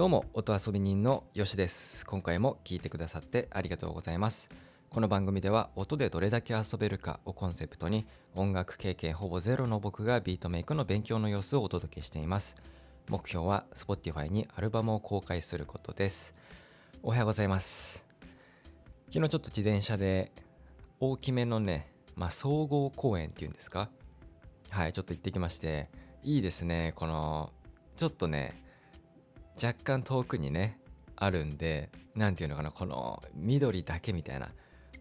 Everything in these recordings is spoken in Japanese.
どうも音遊び人のよしです。今回も聞いてくださってありがとうございます。この番組では音でどれだけ遊べるかをコンセプトに音楽経験ほぼゼロの僕がビートメイクの勉強の様子をお届けしています。目標は Spotify にアルバムを公開することです。おはようございます。昨日ちょっと自転車で大きめのね、まあ、総合公園っていうんですか？はいちょっと行ってきましていいですね。このちょっとね若干遠くにねあるんで何ていうのかなこの緑だけみたいな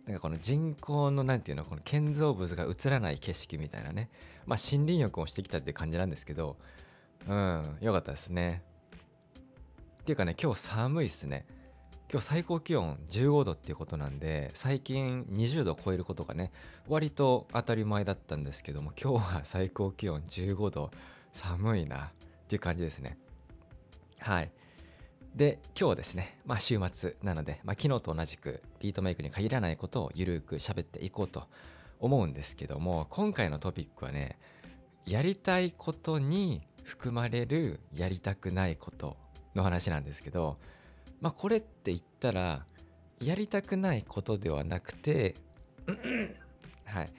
なんかこの人工の何ていうのこの建造物が映らない景色みたいなねまあ森林浴をしてきたって感じなんですけどうん良かったですね。っていうかね今日寒いっすね。今日最高気温15度っていうことなんで最近20度超えることがね割と当たり前だったんですけども今日は最高気温15度寒いなっていう感じですね。はい。で今日はですね、まあ、週末なので、まあ、昨日と同じくビートメイクに限らないことをゆるく喋っていこうと思うんですけども今回のトピックはねやりたいことに含まれるやりたくないことの話なんですけどまあこれって言ったらやりたくないことではなくてはい。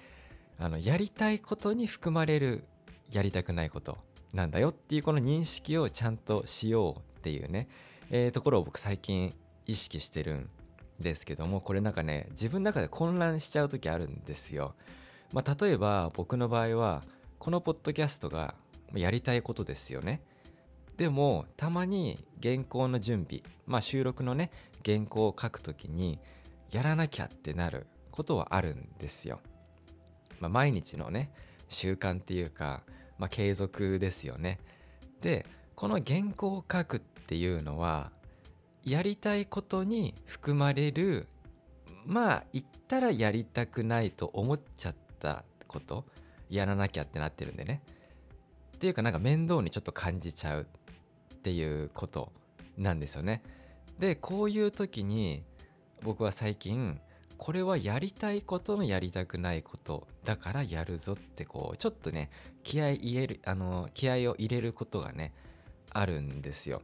あのやりたいことに含まれるやりたくないこと。なんだよっていうこの認識をちゃんとしようっていうね、えー、ところを僕最近意識してるんですけどもこれなんかね自分の中で混乱しちゃう時あるんですよ。まあ、例えば僕の場合はこのポッドキャストがやりたいことですよね。でもたまに原稿の準備まあ収録のね原稿を書くときにやらなきゃってなることはあるんですよ。まあ、毎日のね習慣っていうか、まあ、継続ですよね。でこの原稿を書くっていうのはやりたいことに含まれるまあ言ったらやりたくないと思っちゃったことやらなきゃってなってるんでねっていうかなんか面倒にちょっと感じちゃうっていうことなんですよね。でこういう時に僕は最近これはやりたいことのやりたくないことだからやるぞってこうちょっとね気合入れるあの気合を入れることがねあるんですよ。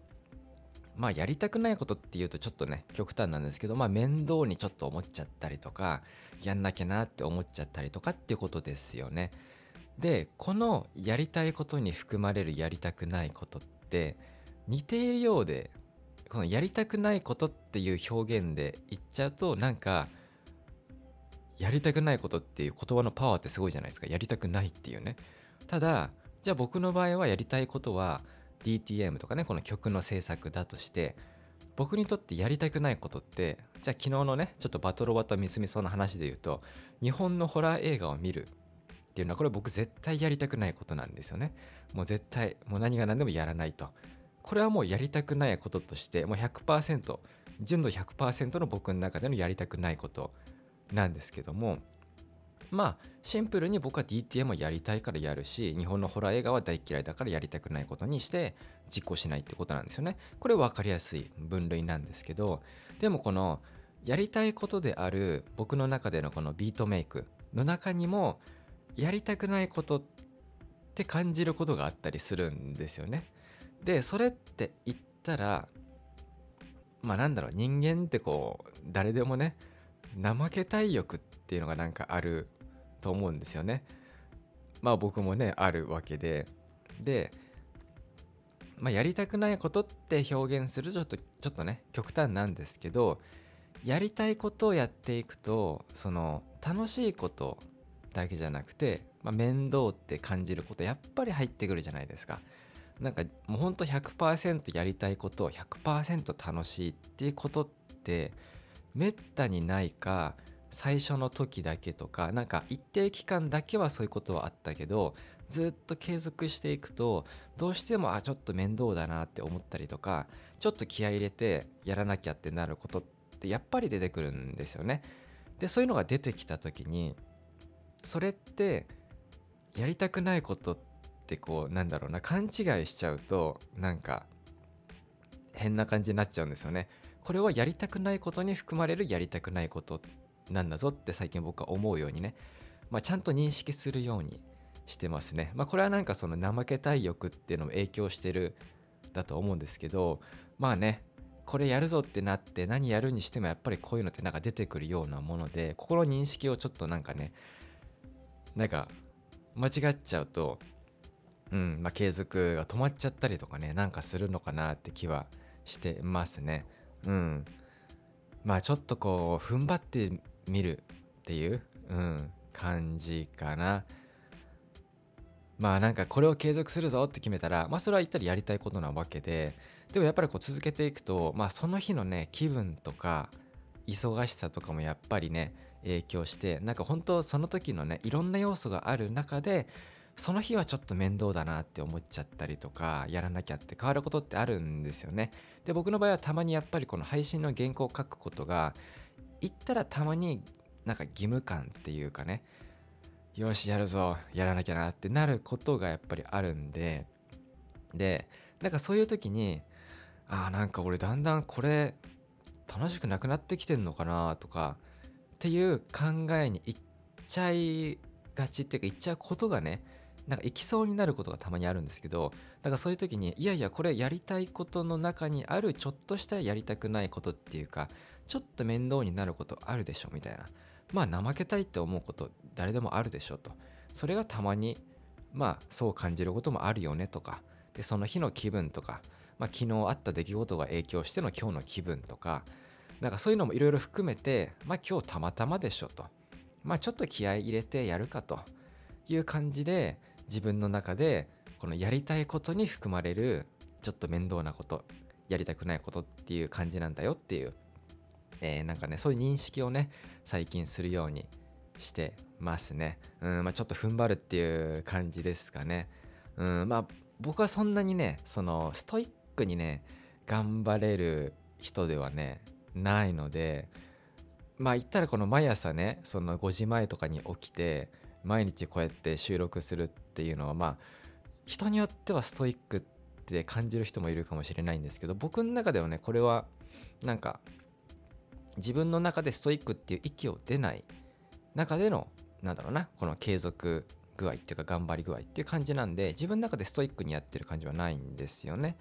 まあやりたくないことっていうとちょっとね極端なんですけどまあ面倒にちょっと思っちゃったりとかやんなきゃなって思っちゃったりとかっていうことですよね。でこのやりたいことに含まれるやりたくないことって似ているようでこのやりたくないことっていう表現で言っちゃうとなんかやりたくないことっていう言葉のパワーってすごいじゃないですか。やりたくないっていうね。ただじゃあ僕の場合はやりたいことは DTM とかねこの曲の制作だとして僕にとってやりたくないことってじゃあ昨日のねちょっとバトロワとミスミソの話で言うと日本のホラー映画を見るっていうのはこれ僕絶対やりたくないことなんですよね。もう絶対もう何が何でもやらないと。これはもうやりたくないこととしてもう100%純度100%の僕の中でのやりたくないこと。なんですけどもまあシンプルに僕は DTM をやりたいからやるし日本のホラー映画は大嫌いだからやりたくないことにして実行しないってことなんですよね。これ分かりやすい分類なんですけどでもこのやりたいことである僕の中でのこのビートメイクの中にもやりたくないことって感じることがあったりするんですよね。でそれって言ったらまあなんだろう人間ってこう誰でもね怠けたい欲っていうのがなんかあると思うんですよね。まあ僕もねあるわけでで、まあ、やりたくないことって表現するとちょっとちょっとね極端なんですけどやりたいことをやっていくとその楽しいことだけじゃなくて、まあ、面倒って感じることやっぱり入ってくるじゃないですか。なんかもうほんと100%やりたいことを100%楽しいっていうことってめったにないか最初の時だけとかなんか一定期間だけはそういうことはあったけどずっと継続していくとどうしてもあちょっと面倒だなって思ったりとかちょっと気合入れてやらなきゃってなることってやっぱり出てくるんですよね。でそういうのが出てきた時にそれってやりたくないことってこうなんだろうな勘違いしちゃうとなんか変な感じになっちゃうんですよね。これはやりたくないことに含まれるやりたくないことなんだぞって最近僕は思うようにね、まあ、ちゃんと認識するようにしてますね。まあ、これはなんかその怠けたい欲っていうのも影響してるだと思うんですけどまあねこれやるぞってなって何やるにしてもやっぱりこういうのってなんか出てくるようなもので心認識をちょっとなんかねなんか間違っちゃうとうんまあ継続が止まっちゃったりとかねなんかするのかなって気はしてますねうん。まあちょっとこう踏ん張ってみるっていう、うん、感じかな。まあなんかこれを継続するぞって決めたらまあそれは言ったらやりたいことなわけででもやっぱりこう続けていくとまあその日のね気分とか忙しさとかもやっぱりね影響してなんか本当その時のねいろんな要素がある中でその日はちょっと面倒だなって思っちゃったりとかやらなきゃって変わることってあるんですよね。で僕の場合はたまにやっぱりこの配信の原稿を書くことが言ったらたまになんか義務感っていうかねよしやるぞやらなきゃなってなることがやっぱりあるんででなんかそういう時にああなんか俺だんだんこれ楽しくなくなってきてんのかなとかっていう考えにいっちゃいがちっていうかいっちゃうことがねなんか行きそうになることがたまにあるんですけどだからそういう時にいやいやこれやりたいことの中にあるちょっとしたやりたくないことっていうかちょっと面倒になることあるでしょみたいな。まあ怠けたいって思うこと誰でもあるでしょと。それがたまにまあそう感じることもあるよねとかでその日の気分とか、まあ、昨日あった出来事が影響しての今日の気分とかなんかそういうのもいろいろ含めてまあ今日たまたまでしょと。まあちょっと気合い入れてやるかという感じで自分の中でこのやりたいことに含まれるちょっと面倒なことやりたくないことっていう感じなんだよっていうえー、なんかねそういう認識をね最近するようにしてますね。うんまあちょっと踏ん張るっていう感じですかね。うんまあ僕はそんなにねそのストイックにね頑張れる人ではねないのでまあ言ったらこの毎朝ねその5時前とかに起きて毎日こうやって収録するっていうのはまあ人によってはストイックって感じる人もいるかもしれないんですけど僕の中ではねこれはなんか自分の中でストイックっていう息を出ない中でのなんだろうなこの継続具合っていうか頑張り具合っていう感じなんで自分の中でストイックにやってる感じはないんですよね。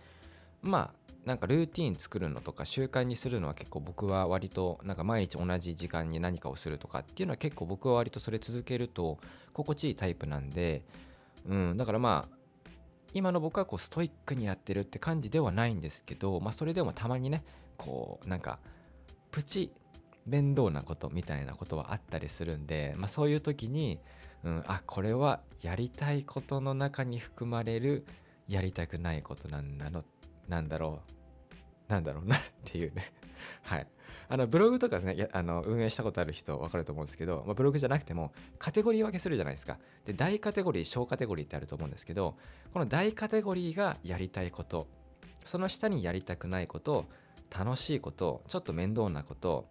まあなんかルーティン作るのとか習慣にするのは結構僕は割となんか毎日同じ時間に何かをするとかっていうのは結構僕は割とそれ続けると心地いいタイプなんでうんだからまあ今の僕はこうストイックにやってるって感じではないんですけどまあそれでもたまにねこうなんかプチ面倒なことみたいなことはあったりするんで、まあ、そういう時に、うん、あこれはやりたいことの中に含まれるやりたくないことなんだのなんだろうなんだろうなっていうね。はい。あのブログとかねあの運営したことある人分かると思うんですけど、まあ、ブログじゃなくてもカテゴリー分けするじゃないですか。で大カテゴリー小カテゴリーってあると思うんですけどこの大カテゴリーがやりたいことその下にやりたくないこと楽しいことちょっと面倒なこと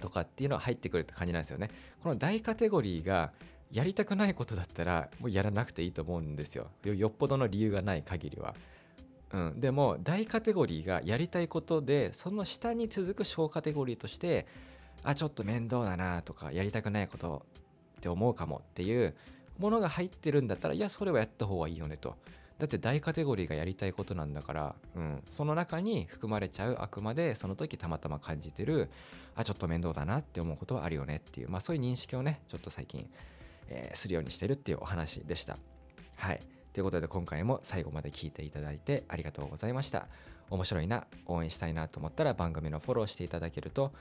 とかっていうのは入ってくるって感じなんですよね。この大カテゴリーがやりたくないことだったらもうやらなくていいと思うんですよよっぽどの理由がない限りは。うん、でも大カテゴリーがやりたいことでその下に続く小カテゴリーとしてあちょっと面倒だなとかやりたくないことって思うかもっていうものが入ってるんだったらいやそれはやった方がいいよねと。だって大カテゴリーがやりたいことなんだから、うん、その中に含まれちゃうあくまでその時たまたま感じてるあちょっと面倒だなって思うことはあるよねっていう、まあ、そういう認識をねちょっと最近、えー、するようにしてるっていうお話でした。はい。ということで今回も最後まで聞いていただいてありがとうございました面白いな応援したいなと思ったら番組のフォローしていただけると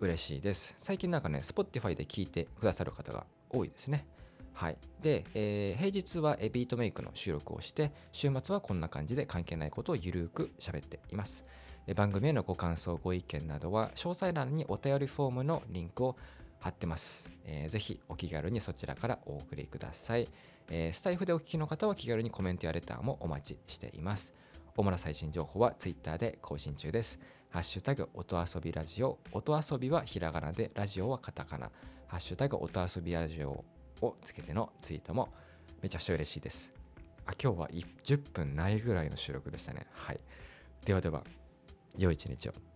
嬉しいです最近なんかね Spotify で聞いてくださる方が多いですねはい。で、えー、平日はビートメイクの収録をして、週末はこんな感じで関係ないことをゆるく喋っています。番組へのご感想、ご意見などは、詳細欄にお便りフォームのリンクを貼ってます。えー、ぜひお気軽にそちらからお送りください、えー、スタイフでお聞きの方は気軽にコメントやレターもお待ちしています。主な最新情報は Twitter で更新中です。ハッシュタグ音遊びラジオ。音遊びはひらがなで、ラジオはカタカナ。ハッシュタグ音遊びラジオをつけてのツイートもめちゃくちゃ嬉しいです。あ今日は10分ないぐらいの収録でしたね。はい。ではでは、良い一日を。